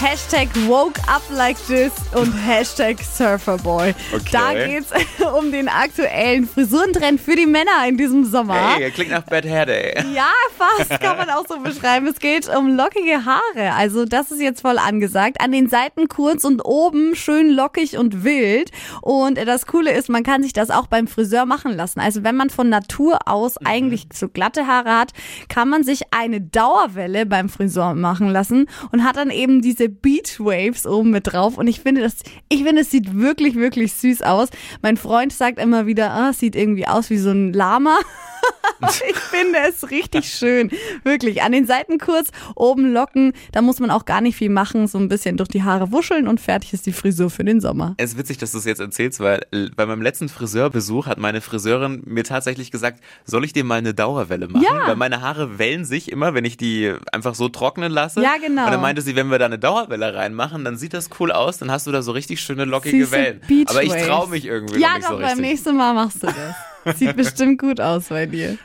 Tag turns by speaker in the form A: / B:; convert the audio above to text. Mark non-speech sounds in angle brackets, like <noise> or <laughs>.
A: Hashtag woke up like this und Hashtag Surferboy.
B: Okay.
A: Da geht's <laughs> um den aktuellen Frisurentrend für die Männer in diesem Sommer.
B: Hey, klingt nach Bad Hair Day. <laughs>
A: Ja, fast kann man auch so beschreiben. Es geht um lockige Haare. Also das ist jetzt voll angesagt. An den Seiten kurz und oben schön lockig und wild. Und das Coole ist, man kann sich das auch beim Friseur machen lassen. Also wenn man von Natur aus eigentlich so glatte Haare hat, kann man sich eine Dauerwelle beim Friseur machen lassen und hat dann eben diese Beach Waves oben mit drauf. Und ich finde das, ich finde es sieht wirklich, wirklich süß aus. Mein Freund sagt immer wieder, ah, es sieht irgendwie aus wie so ein Lama. <laughs> <laughs> Ich finde es richtig schön. Wirklich. An den Seiten kurz, oben Locken. Da muss man auch gar nicht viel machen. So ein bisschen durch die Haare wuscheln und fertig ist die Frisur für den Sommer.
B: Es ist witzig, dass du es jetzt erzählst, weil äh, bei meinem letzten Friseurbesuch hat meine Friseurin mir tatsächlich gesagt, soll ich dir mal eine Dauerwelle machen?
A: Ja.
B: Weil meine Haare wellen sich immer, wenn ich die einfach so trocknen lasse.
A: Ja, genau.
B: Und dann meinte sie, wenn wir da eine Dauerwelle reinmachen, dann sieht das cool aus, dann hast du da so richtig schöne lockige
A: Süße
B: Wellen. Aber ich traue mich irgendwie
A: Ja,
B: nicht
A: doch,
B: so
A: beim
B: richtig.
A: nächsten Mal machst du das. <laughs> Sieht bestimmt gut aus bei dir.